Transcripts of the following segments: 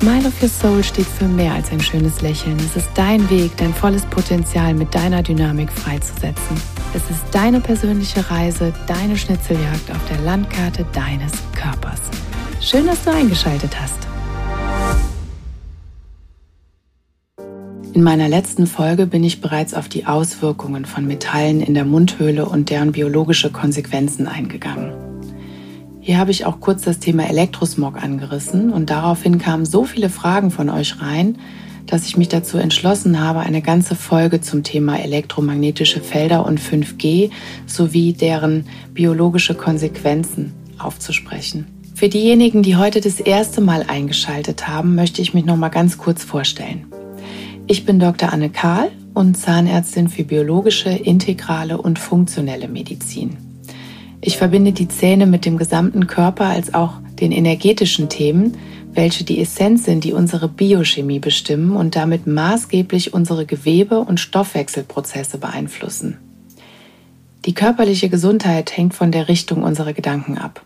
Smile of Your Soul steht für mehr als ein schönes Lächeln. Es ist dein Weg, dein volles Potenzial mit deiner Dynamik freizusetzen. Es ist deine persönliche Reise, deine Schnitzeljagd auf der Landkarte deines Körpers. Schön, dass du eingeschaltet hast. In meiner letzten Folge bin ich bereits auf die Auswirkungen von Metallen in der Mundhöhle und deren biologische Konsequenzen eingegangen. Hier habe ich auch kurz das Thema Elektrosmog angerissen und daraufhin kamen so viele Fragen von euch rein, dass ich mich dazu entschlossen habe, eine ganze Folge zum Thema elektromagnetische Felder und 5G sowie deren biologische Konsequenzen aufzusprechen. Für diejenigen, die heute das erste Mal eingeschaltet haben, möchte ich mich noch mal ganz kurz vorstellen. Ich bin Dr. Anne Kahl und Zahnärztin für biologische, integrale und funktionelle Medizin. Ich verbinde die Zähne mit dem gesamten Körper als auch den energetischen Themen, welche die Essenz sind, die unsere Biochemie bestimmen und damit maßgeblich unsere Gewebe- und Stoffwechselprozesse beeinflussen. Die körperliche Gesundheit hängt von der Richtung unserer Gedanken ab.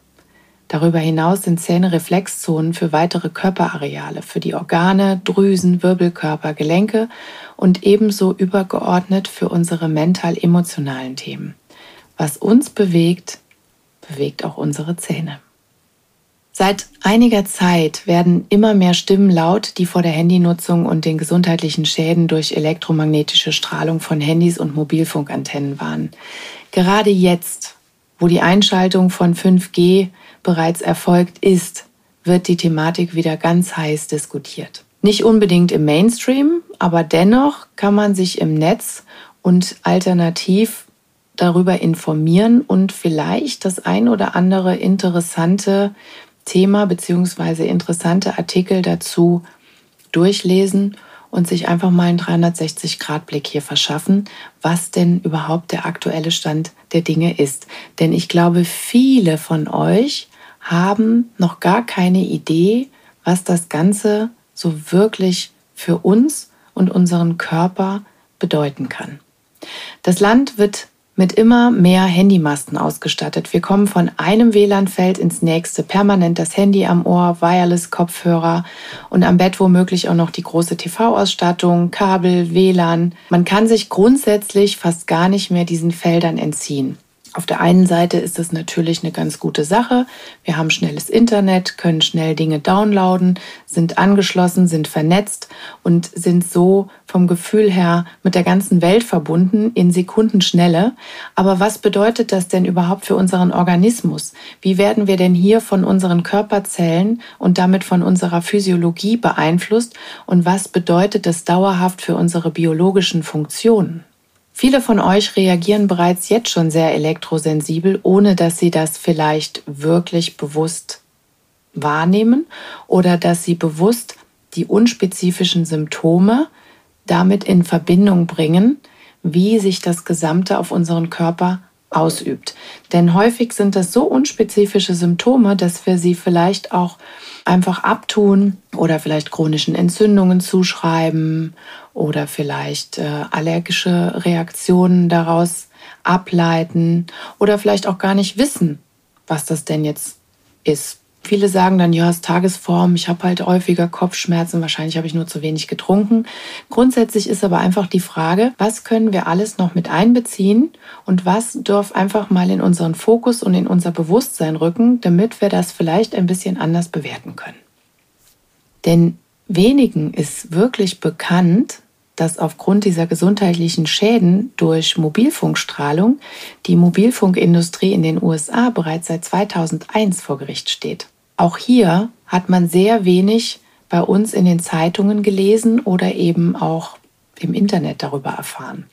Darüber hinaus sind Zähne Reflexzonen für weitere Körperareale, für die Organe, Drüsen, Wirbelkörper, Gelenke und ebenso übergeordnet für unsere mental-emotionalen Themen. Was uns bewegt, bewegt auch unsere Zähne. Seit einiger Zeit werden immer mehr Stimmen laut, die vor der Handynutzung und den gesundheitlichen Schäden durch elektromagnetische Strahlung von Handys und Mobilfunkantennen warnen. Gerade jetzt, wo die Einschaltung von 5G bereits erfolgt ist, wird die Thematik wieder ganz heiß diskutiert. Nicht unbedingt im Mainstream, aber dennoch kann man sich im Netz und alternativ darüber informieren und vielleicht das ein oder andere interessante Thema bzw. interessante Artikel dazu durchlesen und sich einfach mal einen 360-Grad-Blick hier verschaffen, was denn überhaupt der aktuelle Stand der Dinge ist. Denn ich glaube, viele von euch haben noch gar keine Idee, was das Ganze so wirklich für uns und unseren Körper bedeuten kann. Das Land wird mit immer mehr Handymasten ausgestattet. Wir kommen von einem WLAN-Feld ins nächste, permanent das Handy am Ohr, Wireless-Kopfhörer und am Bett womöglich auch noch die große TV-Ausstattung, Kabel, WLAN. Man kann sich grundsätzlich fast gar nicht mehr diesen Feldern entziehen. Auf der einen Seite ist es natürlich eine ganz gute Sache. Wir haben schnelles Internet, können schnell Dinge downloaden, sind angeschlossen, sind vernetzt und sind so vom Gefühl her mit der ganzen Welt verbunden in Sekundenschnelle. Aber was bedeutet das denn überhaupt für unseren Organismus? Wie werden wir denn hier von unseren Körperzellen und damit von unserer Physiologie beeinflusst? Und was bedeutet das dauerhaft für unsere biologischen Funktionen? Viele von euch reagieren bereits jetzt schon sehr elektrosensibel, ohne dass sie das vielleicht wirklich bewusst wahrnehmen oder dass sie bewusst die unspezifischen Symptome damit in Verbindung bringen, wie sich das Gesamte auf unseren Körper ausübt. Denn häufig sind das so unspezifische Symptome, dass wir sie vielleicht auch einfach abtun oder vielleicht chronischen Entzündungen zuschreiben oder vielleicht äh, allergische Reaktionen daraus ableiten oder vielleicht auch gar nicht wissen, was das denn jetzt ist. Viele sagen dann, ja, es ist Tagesform, ich habe halt häufiger Kopfschmerzen, wahrscheinlich habe ich nur zu wenig getrunken. Grundsätzlich ist aber einfach die Frage, was können wir alles noch mit einbeziehen und was darf einfach mal in unseren Fokus und in unser Bewusstsein rücken, damit wir das vielleicht ein bisschen anders bewerten können. Denn wenigen ist wirklich bekannt, dass aufgrund dieser gesundheitlichen Schäden durch Mobilfunkstrahlung die Mobilfunkindustrie in den USA bereits seit 2001 vor Gericht steht. Auch hier hat man sehr wenig bei uns in den Zeitungen gelesen oder eben auch im Internet darüber erfahren.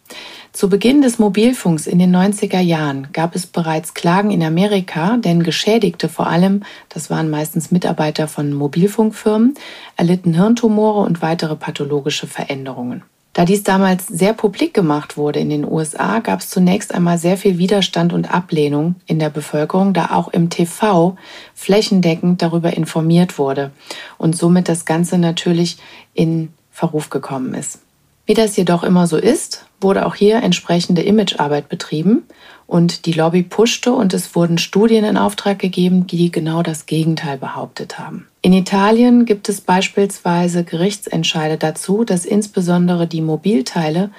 Zu Beginn des Mobilfunks in den 90er Jahren gab es bereits Klagen in Amerika, denn Geschädigte vor allem, das waren meistens Mitarbeiter von Mobilfunkfirmen, erlitten Hirntumore und weitere pathologische Veränderungen. Da dies damals sehr publik gemacht wurde in den USA, gab es zunächst einmal sehr viel Widerstand und Ablehnung in der Bevölkerung, da auch im TV flächendeckend darüber informiert wurde und somit das Ganze natürlich in Verruf gekommen ist. Wie das jedoch immer so ist, wurde auch hier entsprechende Imagearbeit betrieben und die Lobby pushte und es wurden Studien in Auftrag gegeben, die genau das Gegenteil behauptet haben. In Italien gibt es beispielsweise Gerichtsentscheide dazu, dass insbesondere die Mobilteile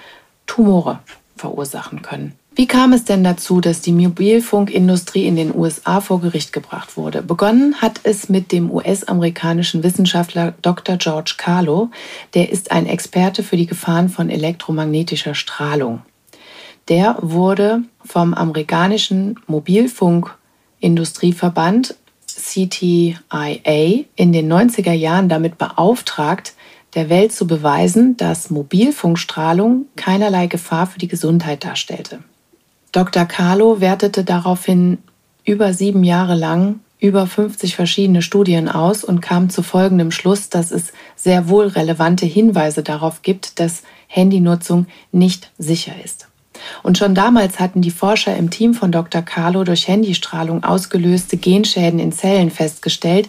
Tumore verursachen können. Wie kam es denn dazu, dass die Mobilfunkindustrie in den USA vor Gericht gebracht wurde? Begonnen hat es mit dem US-amerikanischen Wissenschaftler Dr. George Carlo. Der ist ein Experte für die Gefahren von elektromagnetischer Strahlung. Der wurde vom amerikanischen Mobilfunkindustrieverband CTIA in den 90er Jahren damit beauftragt, der Welt zu beweisen, dass Mobilfunkstrahlung keinerlei Gefahr für die Gesundheit darstellte. Dr. Carlo wertete daraufhin über sieben Jahre lang über 50 verschiedene Studien aus und kam zu folgendem Schluss, dass es sehr wohl relevante Hinweise darauf gibt, dass Handynutzung nicht sicher ist. Und schon damals hatten die Forscher im Team von Dr. Carlo durch Handystrahlung ausgelöste Genschäden in Zellen festgestellt,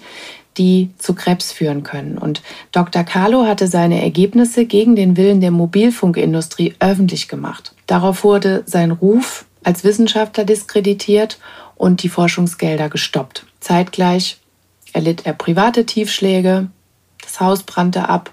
die zu Krebs führen können. Und Dr. Carlo hatte seine Ergebnisse gegen den Willen der Mobilfunkindustrie öffentlich gemacht. Darauf wurde sein Ruf als Wissenschaftler diskreditiert und die Forschungsgelder gestoppt. Zeitgleich erlitt er private Tiefschläge, das Haus brannte ab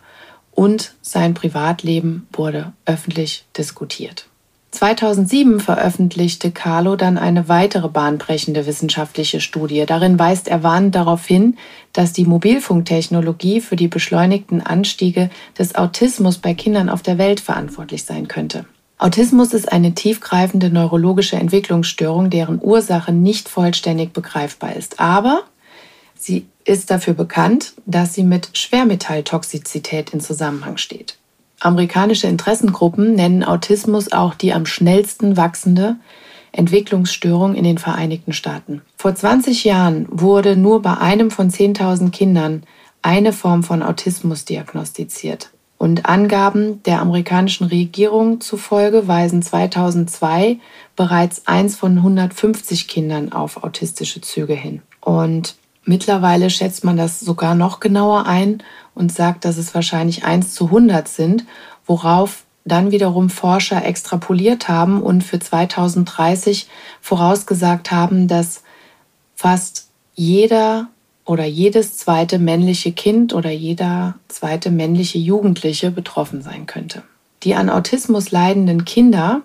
und sein Privatleben wurde öffentlich diskutiert. 2007 veröffentlichte Carlo dann eine weitere bahnbrechende wissenschaftliche Studie. Darin weist er warnend darauf hin, dass die Mobilfunktechnologie für die beschleunigten Anstiege des Autismus bei Kindern auf der Welt verantwortlich sein könnte. Autismus ist eine tiefgreifende neurologische Entwicklungsstörung, deren Ursache nicht vollständig begreifbar ist. Aber sie ist dafür bekannt, dass sie mit Schwermetalltoxizität in Zusammenhang steht. Amerikanische Interessengruppen nennen Autismus auch die am schnellsten wachsende Entwicklungsstörung in den Vereinigten Staaten. Vor 20 Jahren wurde nur bei einem von 10.000 Kindern eine Form von Autismus diagnostiziert. Und Angaben der amerikanischen Regierung zufolge weisen 2002 bereits eins von 150 Kindern auf autistische Züge hin. Und mittlerweile schätzt man das sogar noch genauer ein und sagt, dass es wahrscheinlich 1 zu 100 sind, worauf dann wiederum Forscher extrapoliert haben und für 2030 vorausgesagt haben, dass fast jeder oder jedes zweite männliche Kind oder jeder zweite männliche Jugendliche betroffen sein könnte. Die an Autismus leidenden Kinder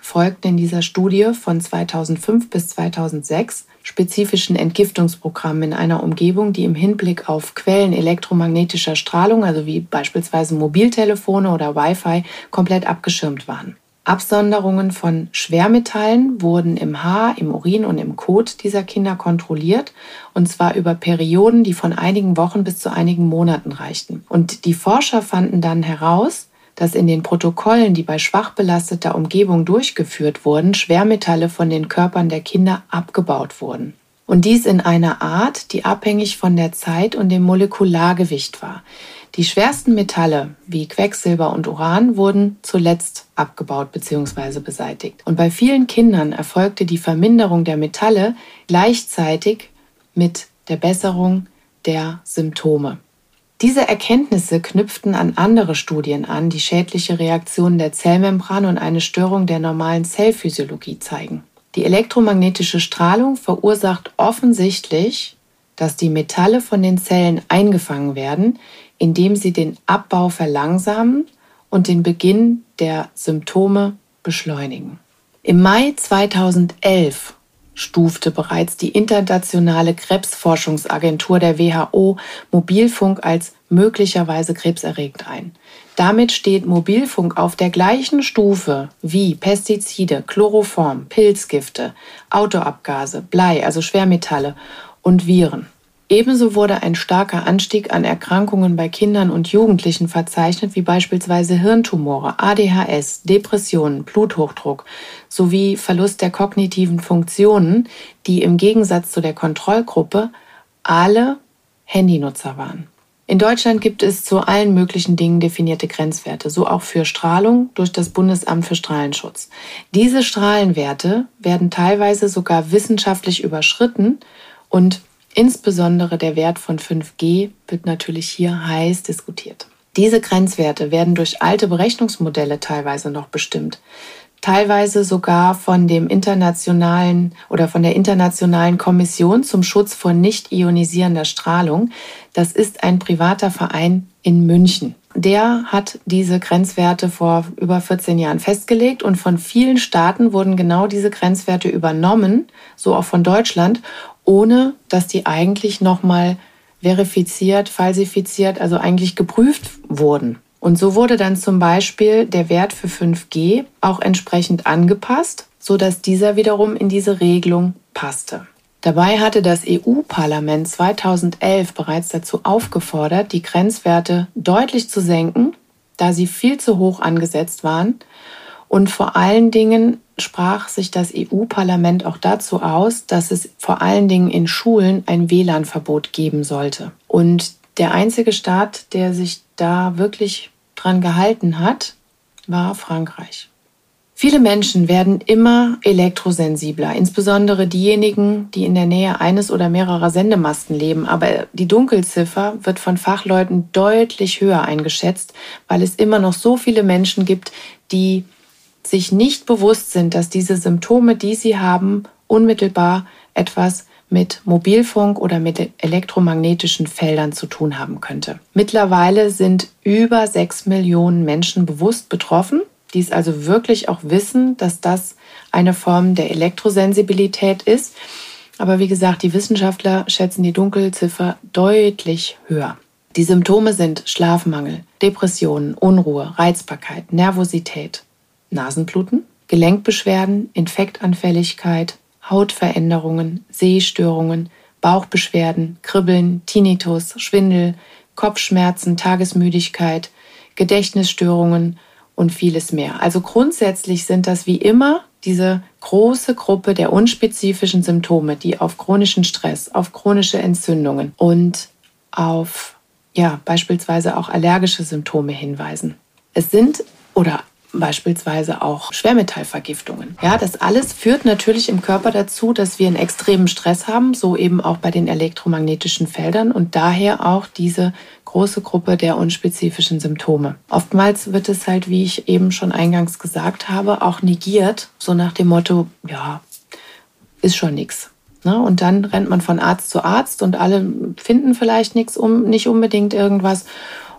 folgten in dieser Studie von 2005 bis 2006 spezifischen Entgiftungsprogrammen in einer Umgebung, die im Hinblick auf Quellen elektromagnetischer Strahlung, also wie beispielsweise Mobiltelefone oder Wi-Fi, komplett abgeschirmt waren. Absonderungen von Schwermetallen wurden im Haar, im Urin und im Kot dieser Kinder kontrolliert, und zwar über Perioden, die von einigen Wochen bis zu einigen Monaten reichten. Und die Forscher fanden dann heraus, dass in den Protokollen, die bei schwach belasteter Umgebung durchgeführt wurden, Schwermetalle von den Körpern der Kinder abgebaut wurden. Und dies in einer Art, die abhängig von der Zeit und dem Molekulargewicht war. Die schwersten Metalle wie Quecksilber und Uran wurden zuletzt abgebaut bzw. beseitigt. Und bei vielen Kindern erfolgte die Verminderung der Metalle gleichzeitig mit der Besserung der Symptome. Diese Erkenntnisse knüpften an andere Studien an, die schädliche Reaktionen der Zellmembran und eine Störung der normalen Zellphysiologie zeigen. Die elektromagnetische Strahlung verursacht offensichtlich, dass die Metalle von den Zellen eingefangen werden, indem sie den Abbau verlangsamen und den Beginn der Symptome beschleunigen. Im Mai 2011 stufte bereits die internationale Krebsforschungsagentur der WHO Mobilfunk als möglicherweise krebserregend ein. Damit steht Mobilfunk auf der gleichen Stufe wie Pestizide, Chloroform, Pilzgifte, Autoabgase, Blei, also Schwermetalle und Viren. Ebenso wurde ein starker Anstieg an Erkrankungen bei Kindern und Jugendlichen verzeichnet, wie beispielsweise Hirntumore, ADHS, Depressionen, Bluthochdruck sowie Verlust der kognitiven Funktionen, die im Gegensatz zu der Kontrollgruppe alle Handynutzer waren. In Deutschland gibt es zu allen möglichen Dingen definierte Grenzwerte, so auch für Strahlung durch das Bundesamt für Strahlenschutz. Diese Strahlenwerte werden teilweise sogar wissenschaftlich überschritten und insbesondere der Wert von 5G wird natürlich hier heiß diskutiert. Diese Grenzwerte werden durch alte Berechnungsmodelle teilweise noch bestimmt teilweise sogar von dem internationalen oder von der internationalen Kommission zum Schutz vor nicht ionisierender Strahlung. Das ist ein privater Verein in München. Der hat diese Grenzwerte vor über 14 Jahren festgelegt und von vielen Staaten wurden genau diese Grenzwerte übernommen, so auch von Deutschland, ohne dass die eigentlich nochmal verifiziert, falsifiziert, also eigentlich geprüft wurden. Und so wurde dann zum Beispiel der Wert für 5G auch entsprechend angepasst, sodass dieser wiederum in diese Regelung passte. Dabei hatte das EU-Parlament 2011 bereits dazu aufgefordert, die Grenzwerte deutlich zu senken, da sie viel zu hoch angesetzt waren. Und vor allen Dingen sprach sich das EU-Parlament auch dazu aus, dass es vor allen Dingen in Schulen ein WLAN-Verbot geben sollte. Und der einzige Staat, der sich da wirklich dran gehalten hat, war Frankreich. Viele Menschen werden immer elektrosensibler, insbesondere diejenigen, die in der Nähe eines oder mehrerer Sendemasten leben. Aber die Dunkelziffer wird von Fachleuten deutlich höher eingeschätzt, weil es immer noch so viele Menschen gibt, die sich nicht bewusst sind, dass diese Symptome, die sie haben, unmittelbar etwas mit Mobilfunk oder mit elektromagnetischen Feldern zu tun haben könnte. Mittlerweile sind über sechs Millionen Menschen bewusst betroffen, die es also wirklich auch wissen, dass das eine Form der Elektrosensibilität ist. Aber wie gesagt, die Wissenschaftler schätzen die Dunkelziffer deutlich höher. Die Symptome sind Schlafmangel, Depressionen, Unruhe, Reizbarkeit, Nervosität, Nasenbluten, Gelenkbeschwerden, Infektanfälligkeit, Hautveränderungen, Sehstörungen, Bauchbeschwerden, Kribbeln, Tinnitus, Schwindel, Kopfschmerzen, Tagesmüdigkeit, Gedächtnisstörungen und vieles mehr. Also grundsätzlich sind das wie immer diese große Gruppe der unspezifischen Symptome, die auf chronischen Stress, auf chronische Entzündungen und auf ja, beispielsweise auch allergische Symptome hinweisen. Es sind oder beispielsweise auch Schwermetallvergiftungen. Ja, das alles führt natürlich im Körper dazu, dass wir einen extremen Stress haben, so eben auch bei den elektromagnetischen Feldern und daher auch diese große Gruppe der unspezifischen Symptome. Oftmals wird es halt, wie ich eben schon eingangs gesagt habe, auch negiert, so nach dem Motto, ja, ist schon nichts. Ne? Und dann rennt man von Arzt zu Arzt und alle finden vielleicht nichts, um, nicht unbedingt irgendwas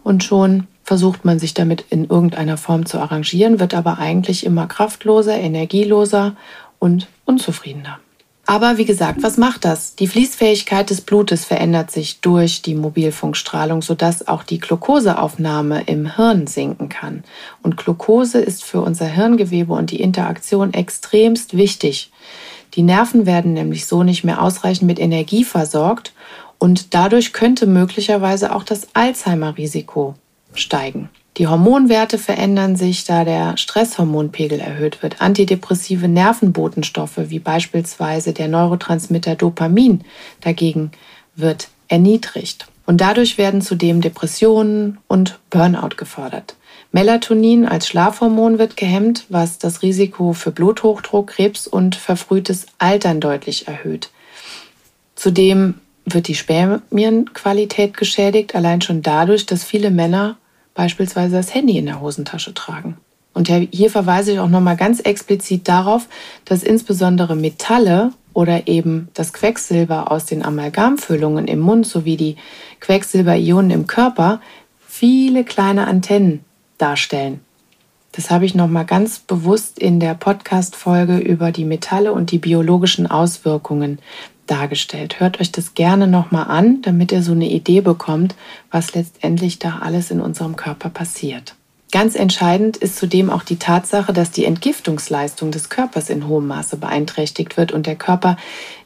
und schon versucht man sich damit in irgendeiner Form zu arrangieren, wird aber eigentlich immer kraftloser, energieloser und unzufriedener. Aber wie gesagt, was macht das? Die Fließfähigkeit des Blutes verändert sich durch die Mobilfunkstrahlung, sodass auch die Glukoseaufnahme im Hirn sinken kann. Und Glucose ist für unser Hirngewebe und die Interaktion extremst wichtig. Die Nerven werden nämlich so nicht mehr ausreichend mit Energie versorgt und dadurch könnte möglicherweise auch das Alzheimer-Risiko steigen. Die Hormonwerte verändern sich, da der Stresshormonpegel erhöht wird. Antidepressive Nervenbotenstoffe wie beispielsweise der Neurotransmitter Dopamin dagegen wird erniedrigt. Und dadurch werden zudem Depressionen und Burnout gefördert. Melatonin als Schlafhormon wird gehemmt, was das Risiko für Bluthochdruck, Krebs und verfrühtes Altern deutlich erhöht. Zudem wird die Spermienqualität geschädigt, allein schon dadurch, dass viele Männer beispielsweise das Handy in der Hosentasche tragen. Und hier verweise ich auch nochmal ganz explizit darauf, dass insbesondere Metalle oder eben das Quecksilber aus den Amalgamfüllungen im Mund sowie die Quecksilberionen im Körper viele kleine Antennen darstellen. Das habe ich nochmal ganz bewusst in der Podcast-Folge über die Metalle und die biologischen Auswirkungen dargestellt. Hört euch das gerne nochmal an, damit ihr so eine Idee bekommt, was letztendlich da alles in unserem Körper passiert. Ganz entscheidend ist zudem auch die Tatsache, dass die Entgiftungsleistung des Körpers in hohem Maße beeinträchtigt wird und der Körper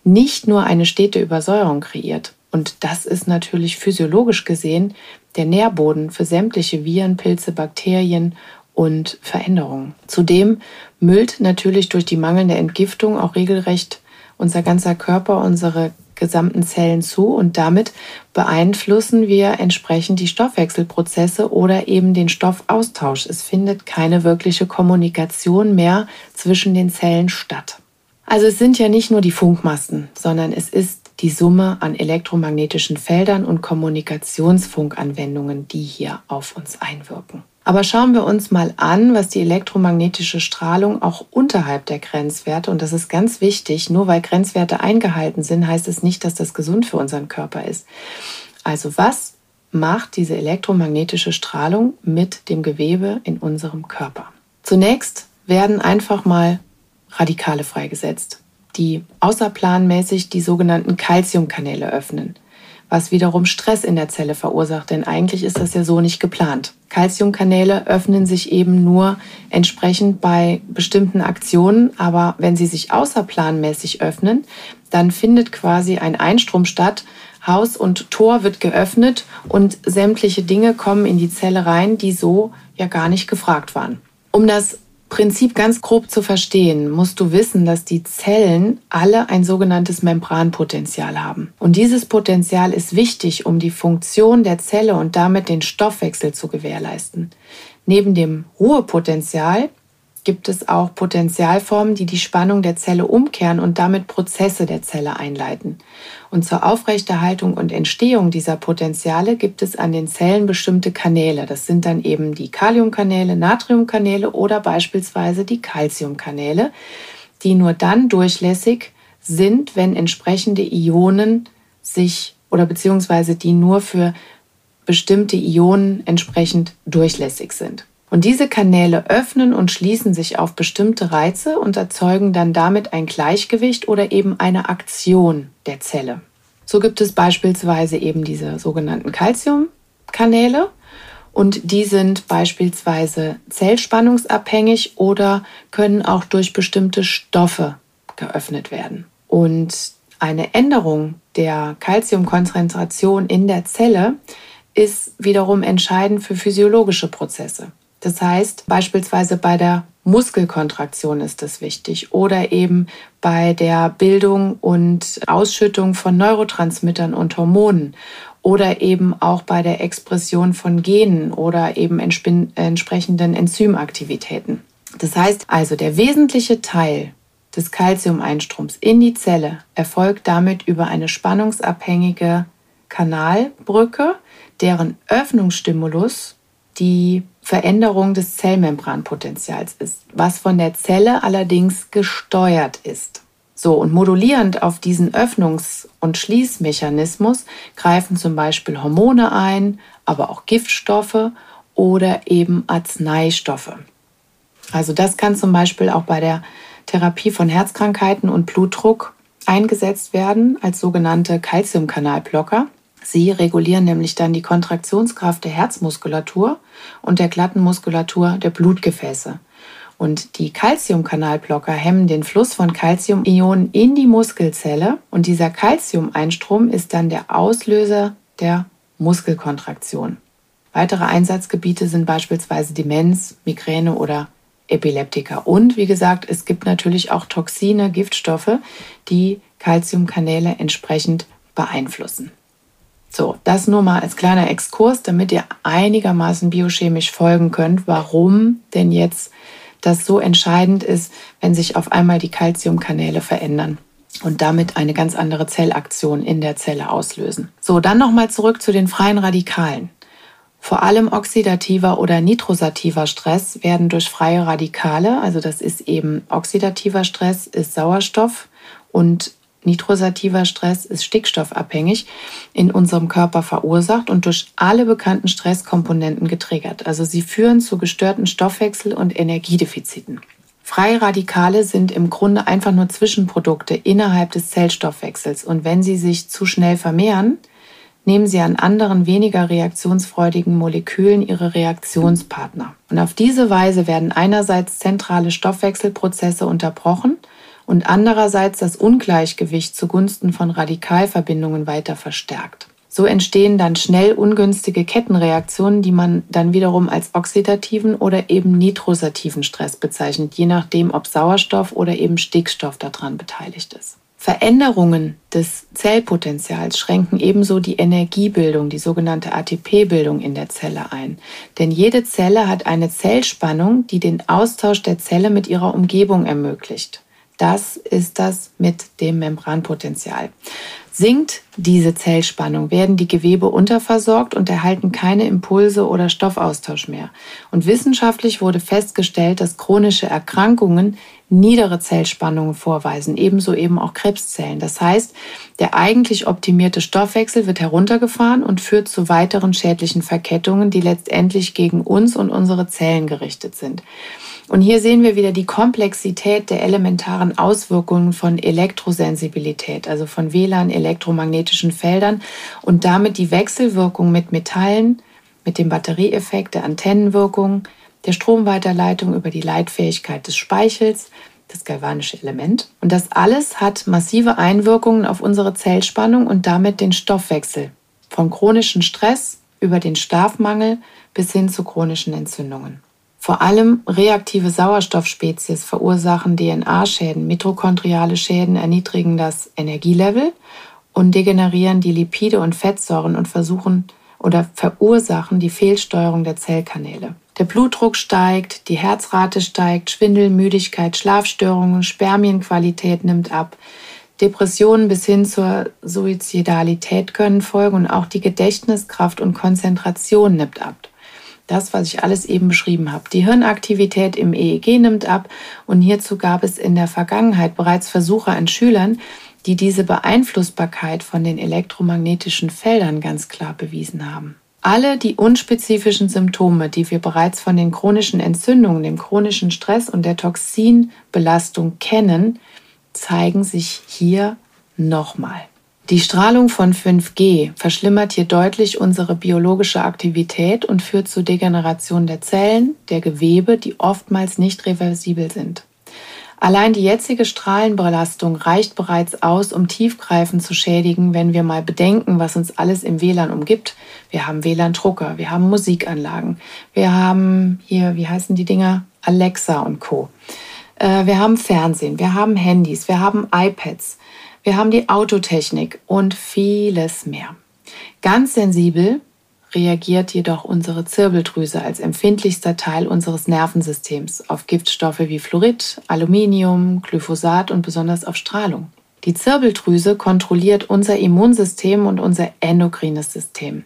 nicht nur eine stete Übersäuerung kreiert. Und das ist natürlich physiologisch gesehen der Nährboden für sämtliche Viren, Pilze, Bakterien und Veränderungen. Zudem müllt natürlich durch die mangelnde Entgiftung auch regelrecht unser ganzer Körper, unsere gesamten Zellen zu und damit beeinflussen wir entsprechend die Stoffwechselprozesse oder eben den Stoffaustausch. Es findet keine wirkliche Kommunikation mehr zwischen den Zellen statt. Also es sind ja nicht nur die Funkmasten, sondern es ist die Summe an elektromagnetischen Feldern und Kommunikationsfunkanwendungen, die hier auf uns einwirken. Aber schauen wir uns mal an, was die elektromagnetische Strahlung auch unterhalb der Grenzwerte, und das ist ganz wichtig, nur weil Grenzwerte eingehalten sind, heißt es nicht, dass das gesund für unseren Körper ist. Also was macht diese elektromagnetische Strahlung mit dem Gewebe in unserem Körper? Zunächst werden einfach mal Radikale freigesetzt, die außerplanmäßig die sogenannten Calciumkanäle öffnen was wiederum Stress in der Zelle verursacht, denn eigentlich ist das ja so nicht geplant. Calciumkanäle öffnen sich eben nur entsprechend bei bestimmten Aktionen, aber wenn sie sich außerplanmäßig öffnen, dann findet quasi ein Einstrom statt, Haus und Tor wird geöffnet und sämtliche Dinge kommen in die Zelle rein, die so ja gar nicht gefragt waren. Um das Prinzip ganz grob zu verstehen, musst du wissen, dass die Zellen alle ein sogenanntes Membranpotenzial haben. Und dieses Potenzial ist wichtig, um die Funktion der Zelle und damit den Stoffwechsel zu gewährleisten. Neben dem Ruhepotenzial gibt es auch Potentialformen, die die Spannung der Zelle umkehren und damit Prozesse der Zelle einleiten. Und zur Aufrechterhaltung und Entstehung dieser Potenziale gibt es an den Zellen bestimmte Kanäle. Das sind dann eben die Kaliumkanäle, Natriumkanäle oder beispielsweise die Calciumkanäle, die nur dann durchlässig sind, wenn entsprechende Ionen sich oder beziehungsweise die nur für bestimmte Ionen entsprechend durchlässig sind. Und diese Kanäle öffnen und schließen sich auf bestimmte Reize und erzeugen dann damit ein Gleichgewicht oder eben eine Aktion der Zelle. So gibt es beispielsweise eben diese sogenannten Calciumkanäle und die sind beispielsweise zellspannungsabhängig oder können auch durch bestimmte Stoffe geöffnet werden. Und eine Änderung der Calciumkonzentration in der Zelle ist wiederum entscheidend für physiologische Prozesse. Das heißt, beispielsweise bei der Muskelkontraktion ist das wichtig oder eben bei der Bildung und Ausschüttung von Neurotransmittern und Hormonen oder eben auch bei der Expression von Genen oder eben entsprechenden Enzymaktivitäten. Das heißt also, der wesentliche Teil des Calcium-Einstroms in die Zelle erfolgt damit über eine spannungsabhängige Kanalbrücke, deren Öffnungsstimulus die Veränderung des Zellmembranpotenzials ist, was von der Zelle allerdings gesteuert ist. So, und modulierend auf diesen Öffnungs- und Schließmechanismus greifen zum Beispiel Hormone ein, aber auch Giftstoffe oder eben Arzneistoffe. Also das kann zum Beispiel auch bei der Therapie von Herzkrankheiten und Blutdruck eingesetzt werden als sogenannte Calciumkanalblocker. Sie regulieren nämlich dann die Kontraktionskraft der Herzmuskulatur und der glatten Muskulatur der Blutgefäße. Und die Calciumkanalblocker hemmen den Fluss von Calciumionen in die Muskelzelle und dieser Calciumeinstrom ist dann der Auslöser der Muskelkontraktion. Weitere Einsatzgebiete sind beispielsweise Demenz, Migräne oder Epileptika. Und wie gesagt, es gibt natürlich auch Toxine, Giftstoffe, die Calciumkanäle entsprechend beeinflussen. So, das nur mal als kleiner Exkurs, damit ihr einigermaßen biochemisch folgen könnt, warum denn jetzt das so entscheidend ist, wenn sich auf einmal die Calciumkanäle verändern und damit eine ganz andere Zellaktion in der Zelle auslösen. So, dann nochmal zurück zu den freien Radikalen. Vor allem oxidativer oder nitrosativer Stress werden durch freie Radikale, also das ist eben oxidativer Stress, ist Sauerstoff und Nitrosativer Stress ist stickstoffabhängig in unserem Körper verursacht und durch alle bekannten Stresskomponenten getriggert. Also sie führen zu gestörten Stoffwechsel- und Energiedefiziten. Freie Radikale sind im Grunde einfach nur Zwischenprodukte innerhalb des Zellstoffwechsels und wenn sie sich zu schnell vermehren, nehmen sie an anderen weniger reaktionsfreudigen Molekülen ihre Reaktionspartner. Und auf diese Weise werden einerseits zentrale Stoffwechselprozesse unterbrochen und andererseits das Ungleichgewicht zugunsten von Radikalverbindungen weiter verstärkt. So entstehen dann schnell ungünstige Kettenreaktionen, die man dann wiederum als oxidativen oder eben nitrosativen Stress bezeichnet, je nachdem, ob Sauerstoff oder eben Stickstoff daran beteiligt ist. Veränderungen des Zellpotenzials schränken ebenso die Energiebildung, die sogenannte ATP-Bildung in der Zelle ein. Denn jede Zelle hat eine Zellspannung, die den Austausch der Zelle mit ihrer Umgebung ermöglicht. Das ist das mit dem Membranpotenzial. Sinkt diese Zellspannung, werden die Gewebe unterversorgt und erhalten keine Impulse oder Stoffaustausch mehr. Und wissenschaftlich wurde festgestellt, dass chronische Erkrankungen niedere Zellspannungen vorweisen, ebenso eben auch Krebszellen. Das heißt, der eigentlich optimierte Stoffwechsel wird heruntergefahren und führt zu weiteren schädlichen Verkettungen, die letztendlich gegen uns und unsere Zellen gerichtet sind. Und hier sehen wir wieder die Komplexität der elementaren Auswirkungen von Elektrosensibilität, also von WLAN, elektromagnetischen Feldern und damit die Wechselwirkung mit Metallen, mit dem Batterieeffekt, der Antennenwirkung, der Stromweiterleitung über die Leitfähigkeit des Speichels, das galvanische Element. Und das alles hat massive Einwirkungen auf unsere Zellspannung und damit den Stoffwechsel. Von chronischen Stress über den Schlafmangel bis hin zu chronischen Entzündungen. Vor allem reaktive Sauerstoffspezies verursachen DNA-Schäden, mitochondriale Schäden erniedrigen das Energielevel und degenerieren die Lipide und Fettsäuren und versuchen oder verursachen die Fehlsteuerung der Zellkanäle. Der Blutdruck steigt, die Herzrate steigt, Schwindel, Müdigkeit, Schlafstörungen, Spermienqualität nimmt ab. Depressionen bis hin zur Suizidalität können folgen und auch die Gedächtniskraft und Konzentration nimmt ab. Das, was ich alles eben beschrieben habe. Die Hirnaktivität im EEG nimmt ab und hierzu gab es in der Vergangenheit bereits Versuche an Schülern, die diese Beeinflussbarkeit von den elektromagnetischen Feldern ganz klar bewiesen haben. Alle die unspezifischen Symptome, die wir bereits von den chronischen Entzündungen, dem chronischen Stress und der Toxinbelastung kennen, zeigen sich hier nochmal. Die Strahlung von 5G verschlimmert hier deutlich unsere biologische Aktivität und führt zur Degeneration der Zellen, der Gewebe, die oftmals nicht reversibel sind. Allein die jetzige Strahlenbelastung reicht bereits aus, um tiefgreifend zu schädigen, wenn wir mal bedenken, was uns alles im WLAN umgibt. Wir haben WLAN-Drucker, wir haben Musikanlagen, wir haben hier, wie heißen die Dinger? Alexa und Co. Äh, wir haben Fernsehen, wir haben Handys, wir haben iPads. Wir haben die Autotechnik und vieles mehr. Ganz sensibel reagiert jedoch unsere Zirbeldrüse als empfindlichster Teil unseres Nervensystems auf Giftstoffe wie Fluorid, Aluminium, Glyphosat und besonders auf Strahlung. Die Zirbeldrüse kontrolliert unser Immunsystem und unser endokrines System.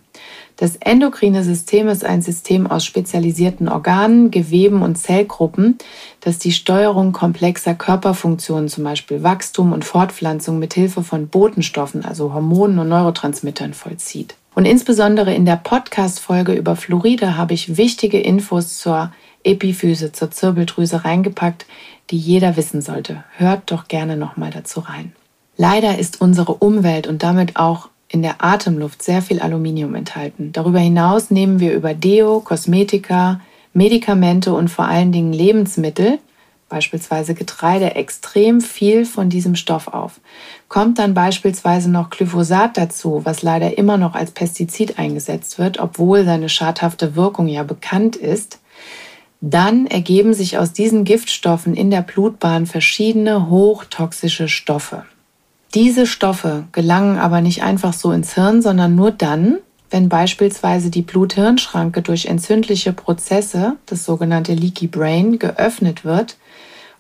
Das endokrine System ist ein System aus spezialisierten Organen, Geweben und Zellgruppen, das die Steuerung komplexer Körperfunktionen, zum Beispiel Wachstum und Fortpflanzung, mit Hilfe von Botenstoffen, also Hormonen und Neurotransmittern vollzieht. Und insbesondere in der Podcast-Folge über Fluoride habe ich wichtige Infos zur Epiphyse, zur Zirbeldrüse reingepackt, die jeder wissen sollte. Hört doch gerne nochmal dazu rein. Leider ist unsere Umwelt und damit auch in der Atemluft sehr viel Aluminium enthalten. Darüber hinaus nehmen wir über Deo, Kosmetika, Medikamente und vor allen Dingen Lebensmittel, beispielsweise Getreide, extrem viel von diesem Stoff auf. Kommt dann beispielsweise noch Glyphosat dazu, was leider immer noch als Pestizid eingesetzt wird, obwohl seine schadhafte Wirkung ja bekannt ist, dann ergeben sich aus diesen Giftstoffen in der Blutbahn verschiedene hochtoxische Stoffe. Diese Stoffe gelangen aber nicht einfach so ins Hirn, sondern nur dann, wenn beispielsweise die Blut-Hirn-Schranke durch entzündliche Prozesse, das sogenannte Leaky Brain, geöffnet wird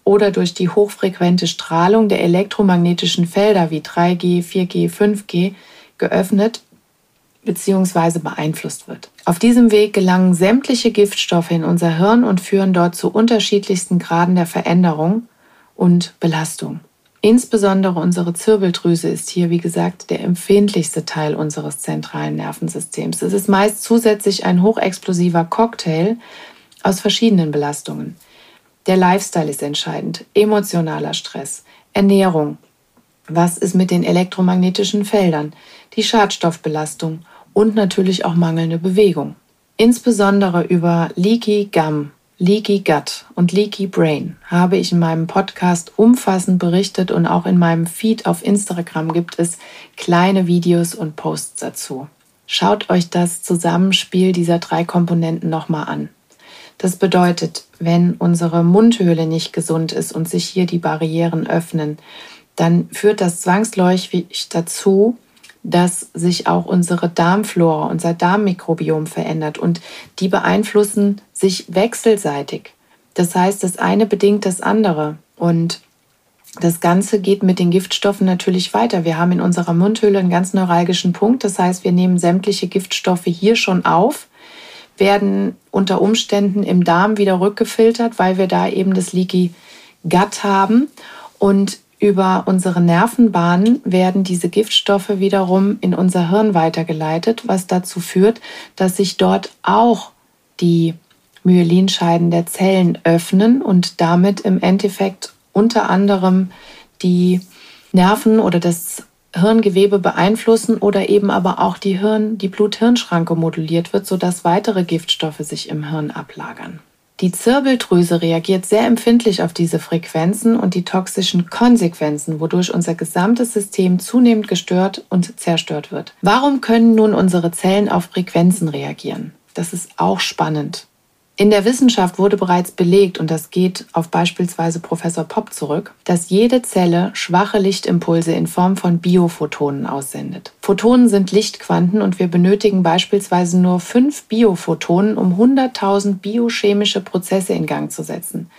oder durch die hochfrequente Strahlung der elektromagnetischen Felder wie 3G, 4G, 5G geöffnet bzw. beeinflusst wird. Auf diesem Weg gelangen sämtliche Giftstoffe in unser Hirn und führen dort zu unterschiedlichsten Graden der Veränderung und Belastung. Insbesondere unsere Zirbeldrüse ist hier, wie gesagt, der empfindlichste Teil unseres zentralen Nervensystems. Es ist meist zusätzlich ein hochexplosiver Cocktail aus verschiedenen Belastungen. Der Lifestyle ist entscheidend, emotionaler Stress, Ernährung. Was ist mit den elektromagnetischen Feldern, die Schadstoffbelastung und natürlich auch mangelnde Bewegung. Insbesondere über Leaky Gum Leaky Gut und Leaky Brain habe ich in meinem Podcast umfassend berichtet und auch in meinem Feed auf Instagram gibt es kleine Videos und Posts dazu. Schaut euch das Zusammenspiel dieser drei Komponenten nochmal an. Das bedeutet, wenn unsere Mundhöhle nicht gesund ist und sich hier die Barrieren öffnen, dann führt das zwangsläufig dazu, dass sich auch unsere Darmflora, unser Darmmikrobiom verändert und die beeinflussen sich wechselseitig. Das heißt, das eine bedingt das andere und das Ganze geht mit den Giftstoffen natürlich weiter. Wir haben in unserer Mundhöhle einen ganz neuralgischen Punkt. Das heißt, wir nehmen sämtliche Giftstoffe hier schon auf, werden unter Umständen im Darm wieder rückgefiltert, weil wir da eben das Leaky Gut haben. Und über unsere Nervenbahnen werden diese Giftstoffe wiederum in unser Hirn weitergeleitet, was dazu führt, dass sich dort auch die Myelinscheiden der Zellen öffnen und damit im Endeffekt unter anderem die Nerven oder das Hirngewebe beeinflussen oder eben aber auch die Hirn, die Blut-Hirn-Schranke moduliert wird, sodass weitere Giftstoffe sich im Hirn ablagern. Die Zirbeldrüse reagiert sehr empfindlich auf diese Frequenzen und die toxischen Konsequenzen, wodurch unser gesamtes System zunehmend gestört und zerstört wird. Warum können nun unsere Zellen auf Frequenzen reagieren? Das ist auch spannend. In der Wissenschaft wurde bereits belegt, und das geht auf beispielsweise Professor Popp zurück, dass jede Zelle schwache Lichtimpulse in Form von Biophotonen aussendet. Photonen sind Lichtquanten und wir benötigen beispielsweise nur fünf Biophotonen, um 100.000 biochemische Prozesse in Gang zu setzen.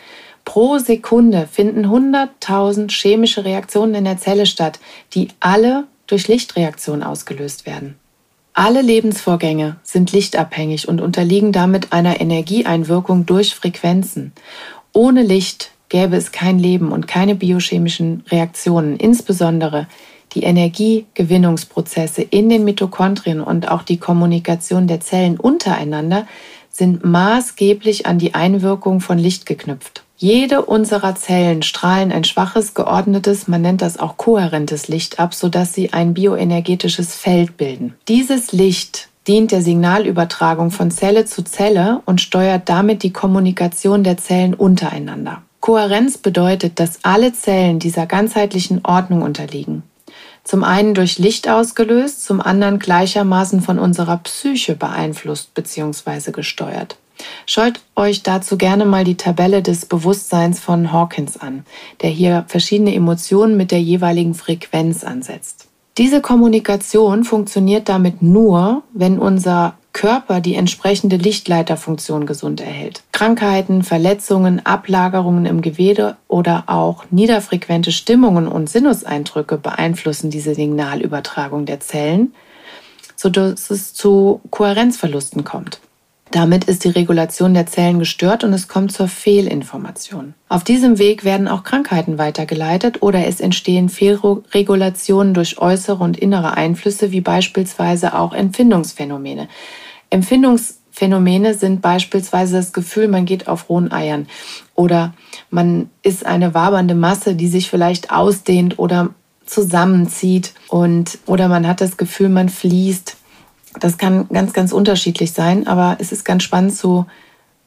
Pro Sekunde finden 100.000 chemische Reaktionen in der Zelle statt, die alle durch Lichtreaktionen ausgelöst werden. Alle Lebensvorgänge sind lichtabhängig und unterliegen damit einer Energieeinwirkung durch Frequenzen. Ohne Licht gäbe es kein Leben und keine biochemischen Reaktionen, insbesondere die Energiegewinnungsprozesse in den Mitochondrien und auch die Kommunikation der Zellen untereinander sind maßgeblich an die Einwirkung von Licht geknüpft. Jede unserer Zellen strahlen ein schwaches, geordnetes, man nennt das auch kohärentes Licht ab, sodass sie ein bioenergetisches Feld bilden. Dieses Licht dient der Signalübertragung von Zelle zu Zelle und steuert damit die Kommunikation der Zellen untereinander. Kohärenz bedeutet, dass alle Zellen dieser ganzheitlichen Ordnung unterliegen. Zum einen durch Licht ausgelöst, zum anderen gleichermaßen von unserer Psyche beeinflusst bzw. gesteuert. Schaut euch dazu gerne mal die Tabelle des Bewusstseins von Hawkins an, der hier verschiedene Emotionen mit der jeweiligen Frequenz ansetzt. Diese Kommunikation funktioniert damit nur, wenn unser Körper die entsprechende Lichtleiterfunktion gesund erhält. Krankheiten, Verletzungen, Ablagerungen im Gewebe oder auch niederfrequente Stimmungen und Sinuseindrücke beeinflussen diese Signalübertragung der Zellen, sodass es zu Kohärenzverlusten kommt. Damit ist die Regulation der Zellen gestört und es kommt zur Fehlinformation. Auf diesem Weg werden auch Krankheiten weitergeleitet oder es entstehen Fehlregulationen durch äußere und innere Einflüsse, wie beispielsweise auch Empfindungsphänomene. Empfindungsphänomene sind beispielsweise das Gefühl, man geht auf rohen Eiern oder man ist eine wabernde Masse, die sich vielleicht ausdehnt oder zusammenzieht und oder man hat das Gefühl, man fließt das kann ganz, ganz unterschiedlich sein, aber es ist ganz spannend zu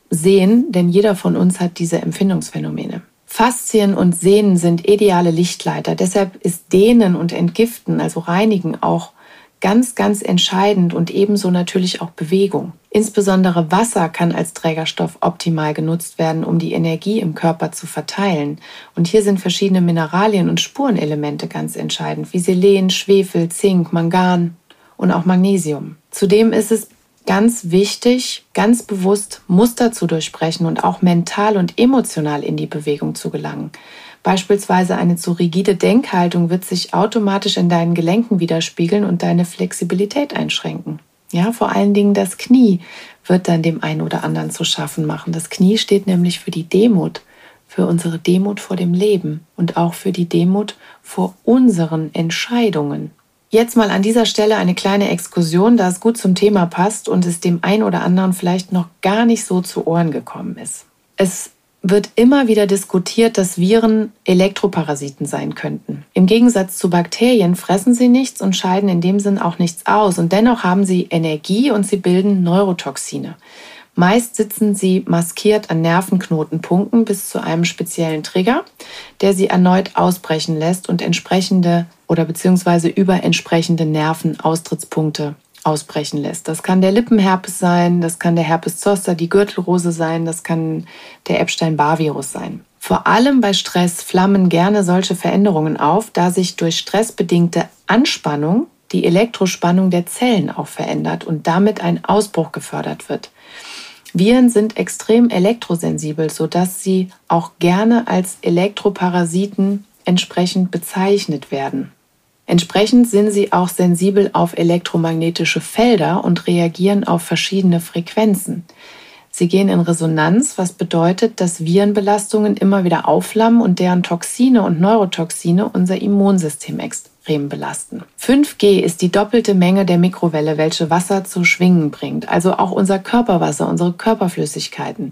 sehen, denn jeder von uns hat diese Empfindungsphänomene. Faszien und Sehnen sind ideale Lichtleiter. Deshalb ist Dehnen und Entgiften, also Reinigen, auch ganz, ganz entscheidend und ebenso natürlich auch Bewegung. Insbesondere Wasser kann als Trägerstoff optimal genutzt werden, um die Energie im Körper zu verteilen. Und hier sind verschiedene Mineralien und Spurenelemente ganz entscheidend, wie Selen, Schwefel, Zink, Mangan, und auch Magnesium. Zudem ist es ganz wichtig, ganz bewusst Muster zu durchbrechen und auch mental und emotional in die Bewegung zu gelangen. Beispielsweise eine zu rigide Denkhaltung wird sich automatisch in deinen Gelenken widerspiegeln und deine Flexibilität einschränken. Ja, vor allen Dingen das Knie wird dann dem einen oder anderen zu schaffen machen. Das Knie steht nämlich für die Demut, für unsere Demut vor dem Leben und auch für die Demut vor unseren Entscheidungen. Jetzt mal an dieser Stelle eine kleine Exkursion, da es gut zum Thema passt und es dem einen oder anderen vielleicht noch gar nicht so zu Ohren gekommen ist. Es wird immer wieder diskutiert, dass Viren Elektroparasiten sein könnten. Im Gegensatz zu Bakterien fressen sie nichts und scheiden in dem Sinn auch nichts aus und dennoch haben sie Energie und sie bilden Neurotoxine. Meist sitzen sie maskiert an Nervenknotenpunkten bis zu einem speziellen Trigger, der sie erneut ausbrechen lässt und entsprechende oder beziehungsweise über entsprechende Nervenaustrittspunkte ausbrechen lässt. Das kann der Lippenherpes sein, das kann der Herpes zoster, die Gürtelrose sein, das kann der Epstein-Barr-Virus sein. Vor allem bei Stress flammen gerne solche Veränderungen auf, da sich durch stressbedingte Anspannung die Elektrospannung der Zellen auch verändert und damit ein Ausbruch gefördert wird. Viren sind extrem elektrosensibel, sodass sie auch gerne als Elektroparasiten entsprechend bezeichnet werden. Entsprechend sind sie auch sensibel auf elektromagnetische Felder und reagieren auf verschiedene Frequenzen. Sie gehen in Resonanz, was bedeutet, dass Virenbelastungen immer wieder aufflammen und deren Toxine und Neurotoxine unser Immunsystem extrem belasten. 5G ist die doppelte Menge der Mikrowelle, welche Wasser zu Schwingen bringt, also auch unser Körperwasser, unsere Körperflüssigkeiten.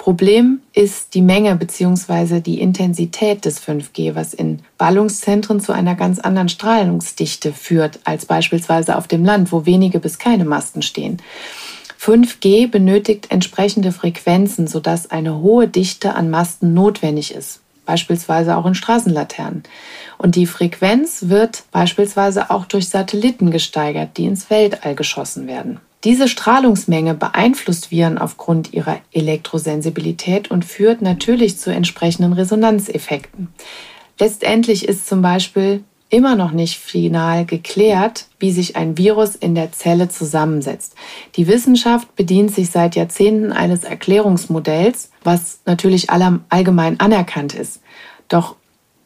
Problem ist die Menge bzw. die Intensität des 5G, was in Ballungszentren zu einer ganz anderen Strahlungsdichte führt als beispielsweise auf dem Land, wo wenige bis keine Masten stehen. 5G benötigt entsprechende Frequenzen, sodass eine hohe Dichte an Masten notwendig ist, beispielsweise auch in Straßenlaternen. Und die Frequenz wird beispielsweise auch durch Satelliten gesteigert, die ins Weltall geschossen werden. Diese Strahlungsmenge beeinflusst Viren aufgrund ihrer Elektrosensibilität und führt natürlich zu entsprechenden Resonanzeffekten. Letztendlich ist zum Beispiel immer noch nicht final geklärt, wie sich ein Virus in der Zelle zusammensetzt. Die Wissenschaft bedient sich seit Jahrzehnten eines Erklärungsmodells, was natürlich allgemein anerkannt ist. Doch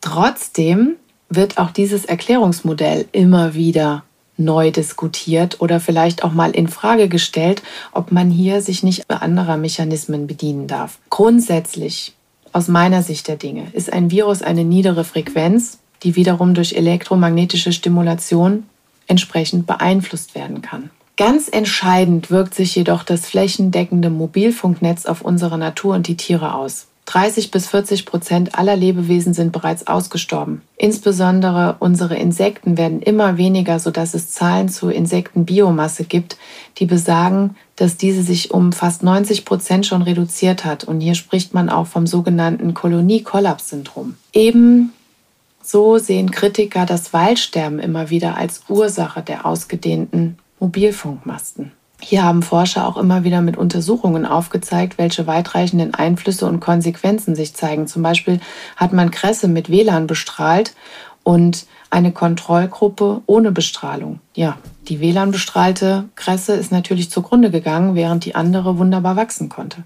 trotzdem wird auch dieses Erklärungsmodell immer wieder neu diskutiert oder vielleicht auch mal in Frage gestellt, ob man hier sich nicht anderer Mechanismen bedienen darf. Grundsätzlich, aus meiner Sicht der Dinge, ist ein Virus eine niedere Frequenz, die wiederum durch elektromagnetische Stimulation entsprechend beeinflusst werden kann. Ganz entscheidend wirkt sich jedoch das flächendeckende Mobilfunknetz auf unsere Natur und die Tiere aus. 30 bis 40 Prozent aller Lebewesen sind bereits ausgestorben. Insbesondere unsere Insekten werden immer weniger, sodass es Zahlen zur Insektenbiomasse gibt, die besagen, dass diese sich um fast 90 Prozent schon reduziert hat. Und hier spricht man auch vom sogenannten Kolonie-Kollaps-Syndrom. Ebenso sehen Kritiker das Waldsterben immer wieder als Ursache der ausgedehnten Mobilfunkmasten. Hier haben Forscher auch immer wieder mit Untersuchungen aufgezeigt, welche weitreichenden Einflüsse und Konsequenzen sich zeigen. Zum Beispiel hat man Kresse mit WLAN bestrahlt und eine Kontrollgruppe ohne Bestrahlung. Ja, die WLAN-bestrahlte Kresse ist natürlich zugrunde gegangen, während die andere wunderbar wachsen konnte.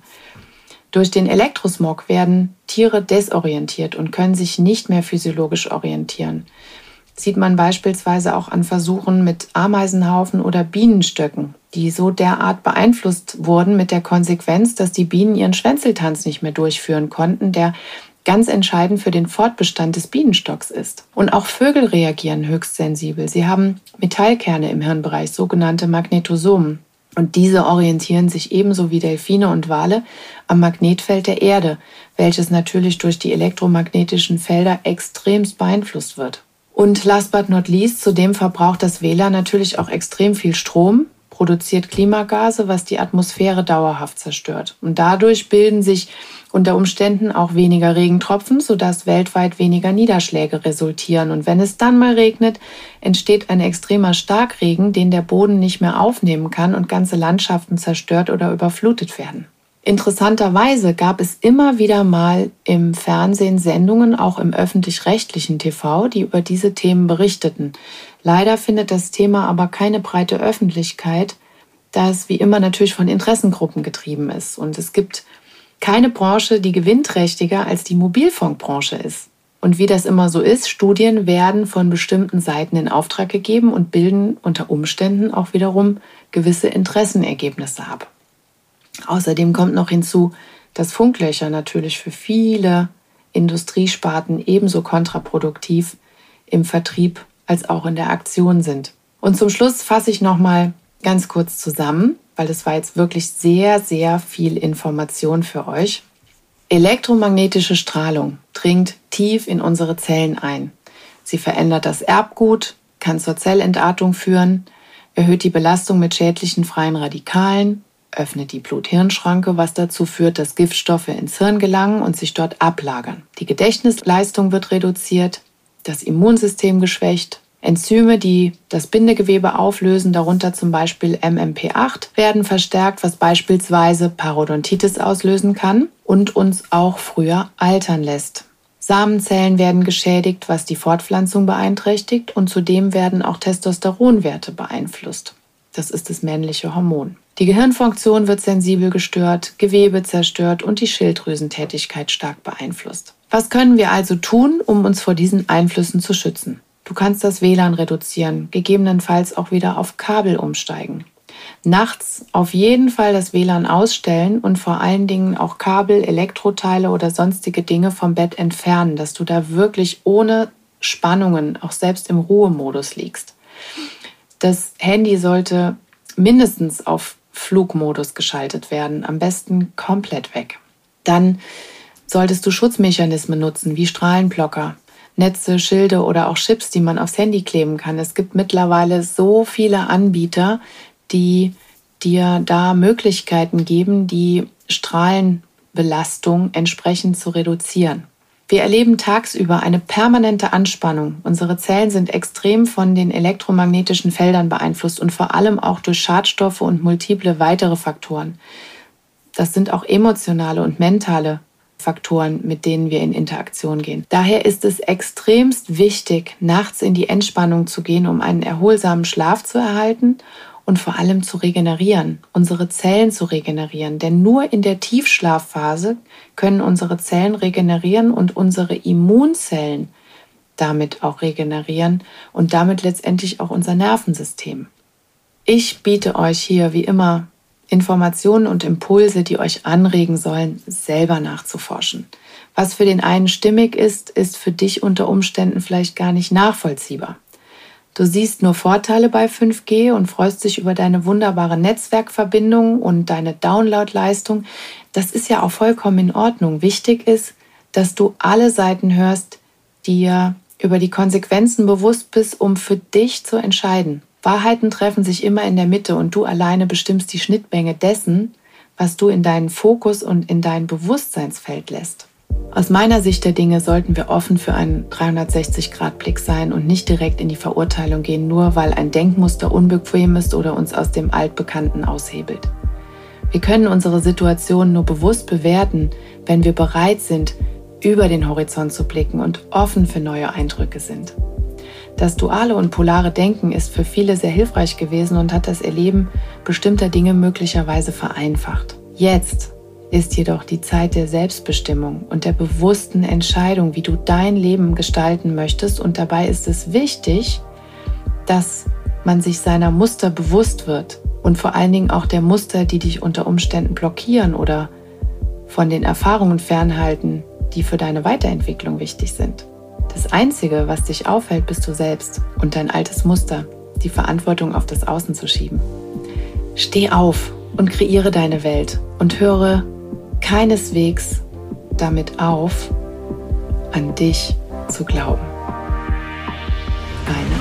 Durch den Elektrosmog werden Tiere desorientiert und können sich nicht mehr physiologisch orientieren sieht man beispielsweise auch an Versuchen mit Ameisenhaufen oder Bienenstöcken, die so derart beeinflusst wurden mit der Konsequenz, dass die Bienen ihren Schwänzeltanz nicht mehr durchführen konnten, der ganz entscheidend für den Fortbestand des Bienenstocks ist. Und auch Vögel reagieren höchst sensibel. Sie haben Metallkerne im Hirnbereich, sogenannte Magnetosomen. Und diese orientieren sich ebenso wie Delfine und Wale am Magnetfeld der Erde, welches natürlich durch die elektromagnetischen Felder extremst beeinflusst wird. Und last but not least, zudem verbraucht das WLAN natürlich auch extrem viel Strom, produziert Klimagase, was die Atmosphäre dauerhaft zerstört. Und dadurch bilden sich unter Umständen auch weniger Regentropfen, sodass weltweit weniger Niederschläge resultieren. Und wenn es dann mal regnet, entsteht ein extremer Starkregen, den der Boden nicht mehr aufnehmen kann und ganze Landschaften zerstört oder überflutet werden. Interessanterweise gab es immer wieder mal im Fernsehen Sendungen, auch im öffentlich-rechtlichen TV, die über diese Themen berichteten. Leider findet das Thema aber keine breite Öffentlichkeit, da es wie immer natürlich von Interessengruppen getrieben ist. Und es gibt keine Branche, die gewinnträchtiger als die Mobilfunkbranche ist. Und wie das immer so ist, Studien werden von bestimmten Seiten in Auftrag gegeben und bilden unter Umständen auch wiederum gewisse Interessenergebnisse ab. Außerdem kommt noch hinzu, dass Funklöcher natürlich für viele Industriesparten ebenso kontraproduktiv im Vertrieb als auch in der Aktion sind. Und zum Schluss fasse ich noch mal ganz kurz zusammen, weil das war jetzt wirklich sehr sehr viel Information für euch. Elektromagnetische Strahlung dringt tief in unsere Zellen ein. Sie verändert das Erbgut, kann zur Zellentartung führen, erhöht die Belastung mit schädlichen freien Radikalen, öffnet die Blut-Hirn-Schranke, was dazu führt, dass Giftstoffe ins Hirn gelangen und sich dort ablagern. Die Gedächtnisleistung wird reduziert, das Immunsystem geschwächt, Enzyme, die das Bindegewebe auflösen, darunter zum Beispiel MMP8, werden verstärkt, was beispielsweise Parodontitis auslösen kann. und uns auch früher altern lässt. Samenzellen werden geschädigt, was die Fortpflanzung beeinträchtigt und zudem werden auch Testosteronwerte beeinflusst. Das ist das männliche Hormon. Die Gehirnfunktion wird sensibel gestört, Gewebe zerstört und die Schilddrüsentätigkeit stark beeinflusst. Was können wir also tun, um uns vor diesen Einflüssen zu schützen? Du kannst das WLAN reduzieren, gegebenenfalls auch wieder auf Kabel umsteigen. Nachts auf jeden Fall das WLAN ausstellen und vor allen Dingen auch Kabel, Elektroteile oder sonstige Dinge vom Bett entfernen, dass du da wirklich ohne Spannungen, auch selbst im Ruhemodus liegst. Das Handy sollte mindestens auf Flugmodus geschaltet werden, am besten komplett weg. Dann solltest du Schutzmechanismen nutzen, wie Strahlenblocker, Netze, Schilde oder auch Chips, die man aufs Handy kleben kann. Es gibt mittlerweile so viele Anbieter, die dir da Möglichkeiten geben, die Strahlenbelastung entsprechend zu reduzieren. Wir erleben tagsüber eine permanente Anspannung. Unsere Zellen sind extrem von den elektromagnetischen Feldern beeinflusst und vor allem auch durch Schadstoffe und multiple weitere Faktoren. Das sind auch emotionale und mentale Faktoren, mit denen wir in Interaktion gehen. Daher ist es extremst wichtig, nachts in die Entspannung zu gehen, um einen erholsamen Schlaf zu erhalten und vor allem zu regenerieren, unsere Zellen zu regenerieren. Denn nur in der Tiefschlafphase können unsere Zellen regenerieren und unsere Immunzellen damit auch regenerieren und damit letztendlich auch unser Nervensystem. Ich biete euch hier wie immer Informationen und Impulse, die euch anregen sollen, selber nachzuforschen. Was für den einen stimmig ist, ist für dich unter Umständen vielleicht gar nicht nachvollziehbar. Du siehst nur Vorteile bei 5G und freust dich über deine wunderbare Netzwerkverbindung und deine Downloadleistung. Das ist ja auch vollkommen in Ordnung. Wichtig ist, dass du alle Seiten hörst, dir über die Konsequenzen bewusst bist, um für dich zu entscheiden. Wahrheiten treffen sich immer in der Mitte und du alleine bestimmst die Schnittmenge dessen, was du in deinen Fokus und in dein Bewusstseinsfeld lässt. Aus meiner Sicht der Dinge sollten wir offen für einen 360-Grad-Blick sein und nicht direkt in die Verurteilung gehen, nur weil ein Denkmuster unbequem ist oder uns aus dem Altbekannten aushebelt. Wir können unsere Situation nur bewusst bewerten, wenn wir bereit sind, über den Horizont zu blicken und offen für neue Eindrücke sind. Das duale und polare Denken ist für viele sehr hilfreich gewesen und hat das Erleben bestimmter Dinge möglicherweise vereinfacht. Jetzt ist jedoch die Zeit der Selbstbestimmung und der bewussten Entscheidung, wie du dein Leben gestalten möchtest. Und dabei ist es wichtig, dass man sich seiner Muster bewusst wird und vor allen Dingen auch der Muster, die dich unter Umständen blockieren oder von den Erfahrungen fernhalten, die für deine Weiterentwicklung wichtig sind. Das Einzige, was dich aufhält, bist du selbst und dein altes Muster, die Verantwortung auf das Außen zu schieben. Steh auf und kreiere deine Welt und höre keineswegs damit auf, an dich zu glauben. Deine